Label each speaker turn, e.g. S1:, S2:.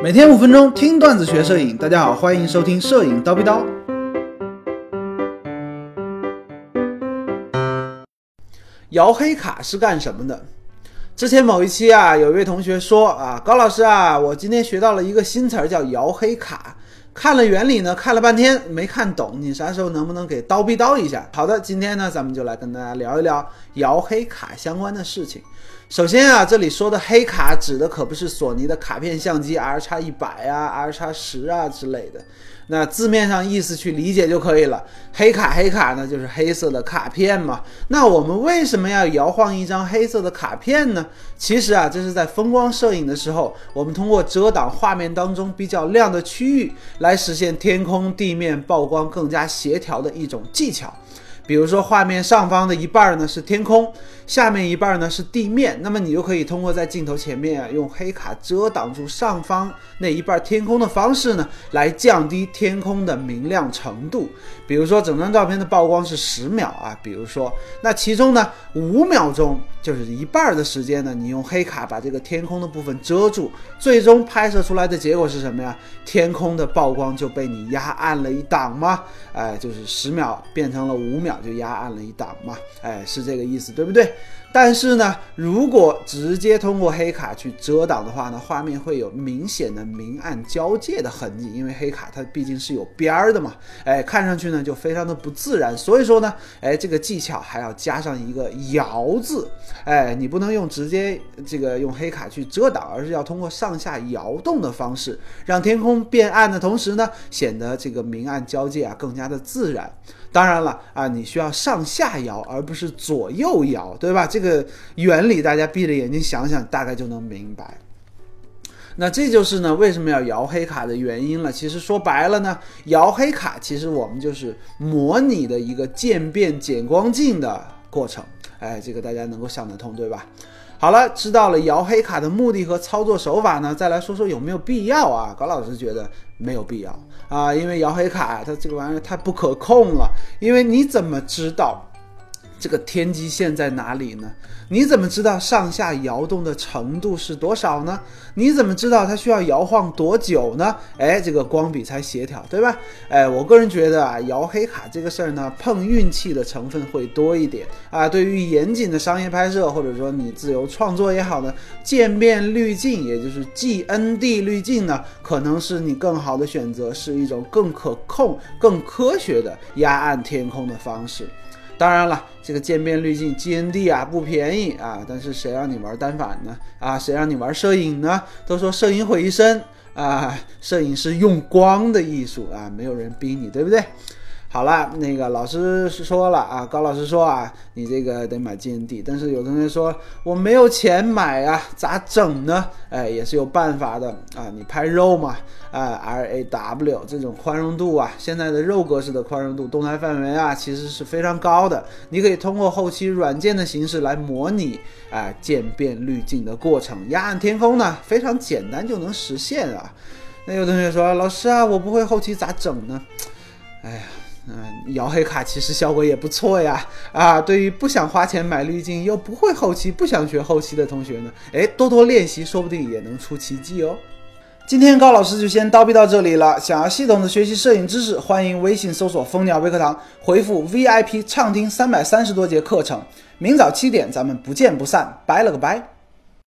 S1: 每天五分钟听段子学摄影，大家好，欢迎收听摄影刀逼刀。摇黑卡是干什么的？之前某一期啊，有一位同学说啊，高老师啊，我今天学到了一个新词儿，叫摇黑卡。看了原理呢，看了半天没看懂，你啥时候能不能给叨逼叨一下？好的，今天呢，咱们就来跟大家聊一聊摇黑卡相关的事情。首先啊，这里说的黑卡指的可不是索尼的卡片相机 R 叉一百啊、R 叉十啊之类的。那字面上意思去理解就可以了。黑卡黑卡呢，就是黑色的卡片嘛。那我们为什么要摇晃一张黑色的卡片呢？其实啊，这是在风光摄影的时候，我们通过遮挡画面当中比较亮的区域，来实现天空地面曝光更加协调的一种技巧。比如说，画面上方的一半呢是天空，下面一半呢是地面，那么你就可以通过在镜头前面啊，用黑卡遮挡住上方那一半天空的方式呢，来降低天空的明亮程度。比如说，整张照片的曝光是十秒啊，比如说，那其中呢五秒钟就是一半的时间呢，你用黑卡把这个天空的部分遮住，最终拍摄出来的结果是什么呀？天空的曝光就被你压暗了一档吗？哎，就是十秒变成了五秒。就压暗了一档嘛，哎，是这个意思，对不对？但是呢，如果直接通过黑卡去遮挡的话呢，画面会有明显的明暗交界的痕迹，因为黑卡它毕竟是有边儿的嘛，哎，看上去呢就非常的不自然。所以说呢，哎，这个技巧还要加上一个摇字，哎，你不能用直接这个用黑卡去遮挡，而是要通过上下摇动的方式，让天空变暗的同时呢，显得这个明暗交界啊更加的自然。当然了啊，你需要上下摇，而不是左右摇，对吧？这个原理大家闭着眼睛想想，大概就能明白。那这就是呢为什么要摇黑卡的原因了。其实说白了呢，摇黑卡其实我们就是模拟的一个渐变减光镜的过程。哎，这个大家能够想得通，对吧？好了，知道了摇黑卡的目的和操作手法呢，再来说说有没有必要啊？高老师觉得没有必要啊，因为摇黑卡它这个玩意儿太不可控了，因为你怎么知道？这个天际线在哪里呢？你怎么知道上下摇动的程度是多少呢？你怎么知道它需要摇晃多久呢？哎，这个光比才协调，对吧？哎，我个人觉得啊，摇黑卡这个事儿呢，碰运气的成分会多一点啊。对于严谨的商业拍摄，或者说你自由创作也好呢，渐变滤镜，也就是 GND 滤镜呢，可能是你更好的选择，是一种更可控、更科学的压暗天空的方式。当然了，这个渐变滤镜 GND 啊不便宜啊，但是谁让你玩单反呢？啊，谁让你玩摄影呢？都说摄影毁一生啊，摄影是用光的艺术啊，没有人逼你，对不对？好了，那个老师说了啊，高老师说啊，你这个得买 GND，但是有同学说我没有钱买啊，咋整呢？哎，也是有办法的啊，你拍肉嘛，啊，RAW 这种宽容度啊，现在的肉格式的宽容度，动态范围啊，其实是非常高的，你可以通过后期软件的形式来模拟啊渐变滤镜的过程，压暗天空呢，非常简单就能实现啊。那有同学说，老师啊，我不会后期咋整呢？哎呀。嗯，摇黑卡其实效果也不错呀。啊，对于不想花钱买滤镜又不会后期、不想学后期的同学呢，哎，多多练习，说不定也能出奇迹哦。今天高老师就先叨逼到这里了。想要系统的学习摄影知识，欢迎微信搜索“蜂鸟微课堂”，回复 VIP 畅听三百三十多节课程。明早七点，咱们不见不散。拜了个拜。